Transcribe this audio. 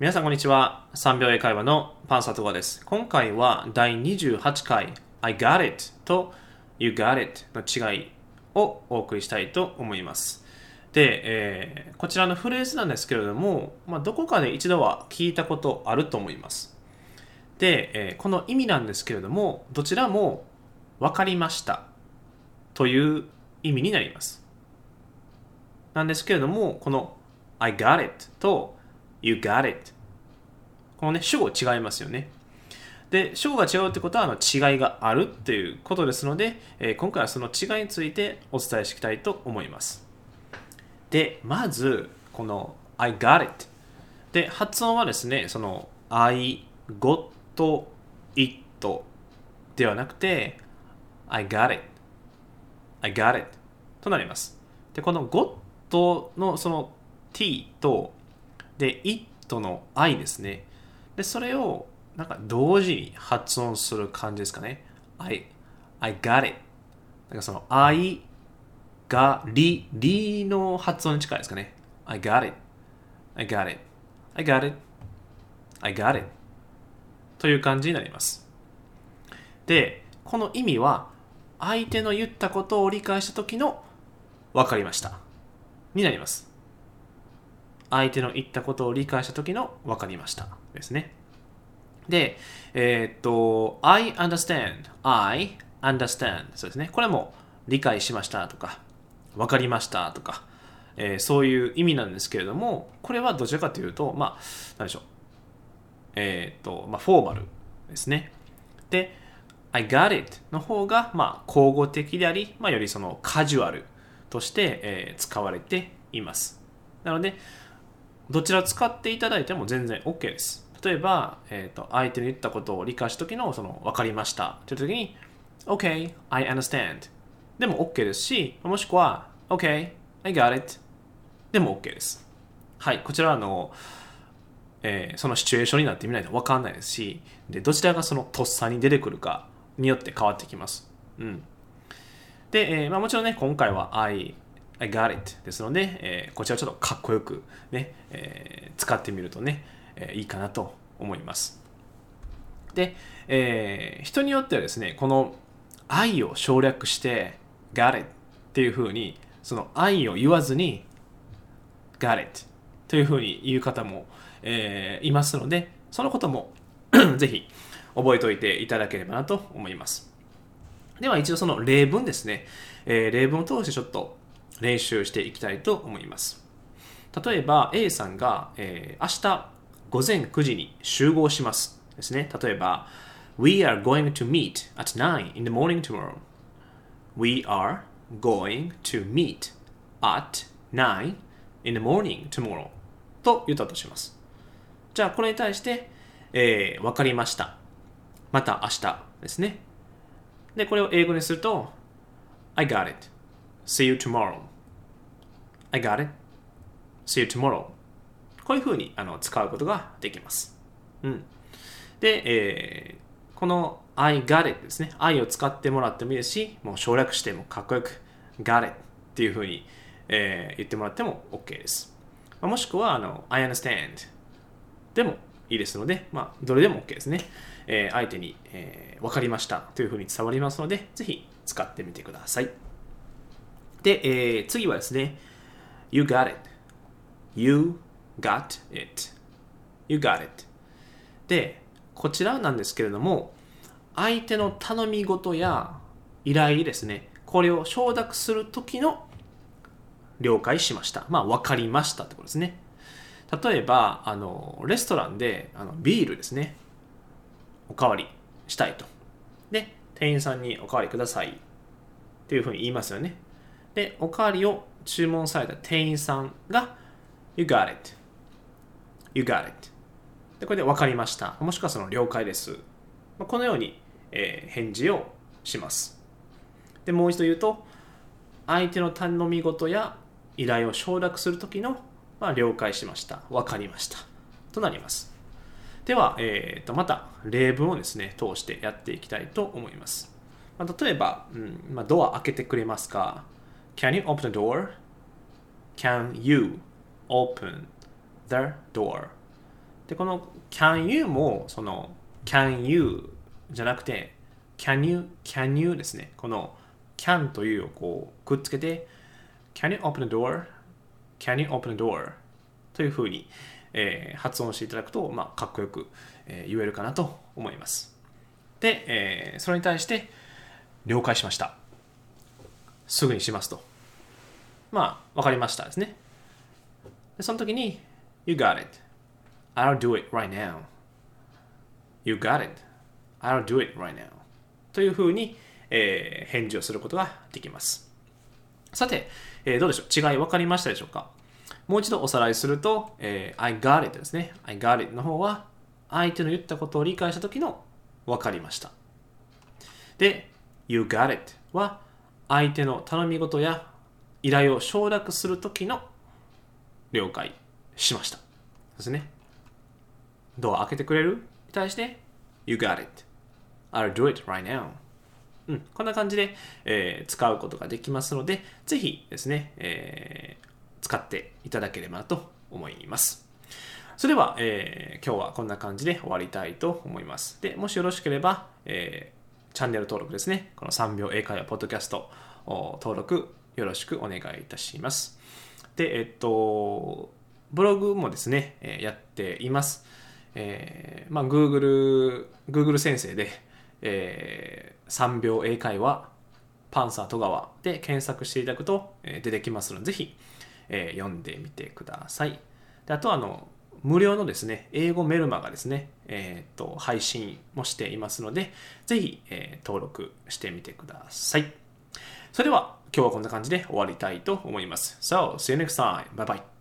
皆さんこんにちは。3秒英会話のパンサトガです。今回は第28回 I got it と You got it の違いをお送りしたいと思います。で、えー、こちらのフレーズなんですけれども、まあ、どこかで一度は聞いたことあると思います。で、えー、この意味なんですけれども、どちらも分かりましたという意味になります。なんですけれども、この I got it と You got it このね、主語違いますよね。で、主語が違うってことはあの違いがあるっていうことですので、えー、今回はその違いについてお伝えしていきたいと思います。で、まず、この I got it で、発音はですね、その I got it ではなくて I got it I got it となります。で、この got のその t とで it の i ですね。で、それをなんか同時に発音する感じですかね。I, I got it. なんかその I がリ、リの発音に近いですかね。I got it. I got it. I got it. I got it. という感じになります。で、この意味は相手の言ったことを理解した時の分かりましたになります。相手の言ったことを理解した時の分かりましたですね。で、えー、っと、I understand, I understand そうですね。これも理解しましたとか、分かりましたとか、えー、そういう意味なんですけれども、これはどちらかというと、まあ、何でしょう。えー、っと、まあ、フォーマルですね。で、I got it の方が、まあ、口語的であり、まあ、よりそのカジュアルとして、えー、使われています。なので、どちら使っていただいても全然 OK です。例えば、えーと、相手の言ったことを理解した時のその分かりましたという時に OK, I understand でも OK ですし、もしくは OK, I got it でも OK です。はい、こちらはあの、えー、そのシチュエーションになってみないと分かんないですし、でどちらがそのとっさに出てくるかによって変わってきます。うん。で、えーまあ、もちろんね、今回は I I got it ですので、えー、こちらちょっとかっこよくね、えー、使ってみるとね、えー、いいかなと思います。で、えー、人によってはですね、この愛を省略して got it っていうふうに、その愛を言わずに got it というふうに言う方も、えー、いますので、そのことも ぜひ覚えておいていただければなと思います。では一度その例文ですね、えー、例文を通してちょっと練習していきたいと思います。例えば A さんが、えー、明日午前9時に集合しますですね。例えば We are going to meet at 9 in the morning tomorrow. We are going to meet at 9 in the morning tomorrow と言ったとします。じゃあこれに対して、えー、わかりました。また明日ですね。で、これを英語にすると I got it. See you tomorrow. I got it. See you tomorrow. こういうふうにあの使うことができます。うん。で、えー、この I got it ですね。I を使ってもらってもいいですし、もう省略してもかっこよく got it っていうふうに、えー、言ってもらっても OK です。まあ、もしくはあの I understand でもいいですので、まあ、どれでも OK ですね。えー、相手に、えー、分かりましたというふうに伝わりますので、ぜひ使ってみてください。で、えー、次はですね、You got it. You got it. You got it. で、こちらなんですけれども、相手の頼み事や依頼ですね、これを承諾するときの了解しました。まあ、分かりましたってことですね。例えば、あの、レストランであのビールですね、おかわりしたいと。で、店員さんにおかわりくださいっていうふうに言いますよね。で、おかわりを注文された店員さんが You got it. You got it. でこれで分かりました。もしくはその了解です。このように、えー、返事をします。で、もう一度言うと、相手の頼み事や依頼を承諾するときの、まあ、了解しました。分かりました。となります。では、えー、とまた例文をですね、通してやっていきたいと思います。まあ、例えば、うんまあ、ドア開けてくれますか？Can you open the door? Can you open the door? で、この can you も、その can you じゃなくて can you, can you ですね。この can というをこうくっつけて can you open the door? can you open the door? というふうに、えー、発音していただくと、まあ、かっこよく、えー、言えるかなと思います。で、えー、それに対して了解しました。すぐにしますと。まあ、わかりましたですね。でその時に You got it. I'll do it right now. You got it. I'll do it right now. というふうに、えー、返事をすることができます。さて、えー、どうでしょう？違い分かりましたでしょうか？もう一度おさらいすると、えー、I got it ですね。I got it の方は相手の言ったことを理解した時の分かりました。で、You got it は相手の頼み事や依頼を承諾する時の了解しました。ですね。ドア開けてくれる？に対して You got it. I'll do it right now. うん、こんな感じで、えー、使うことができますので、ぜひですね、えー、使っていただければなと思います。それでは、えー、今日はこんな感じで終わりたいと思います。で、もしよろしければ、えー、チャンネル登録ですね、この3秒英会話ポッドキャスト登録よろしくお願いいたします。で、えっと、ブログもですね、やっています。えー、まあ、Google、Google 先生で、えー、3秒英会話、パンサー戸川で検索していただくと、出てきますので、ぜひ、えー、読んでみてください。であと、あの、無料のですね、英語メルマがですね、えっ、と、配信もしていますので、ぜひ、えー、登録してみてください。それでは、今日はこんな感じで終わりたいと思います。So, see you next time. Bye bye.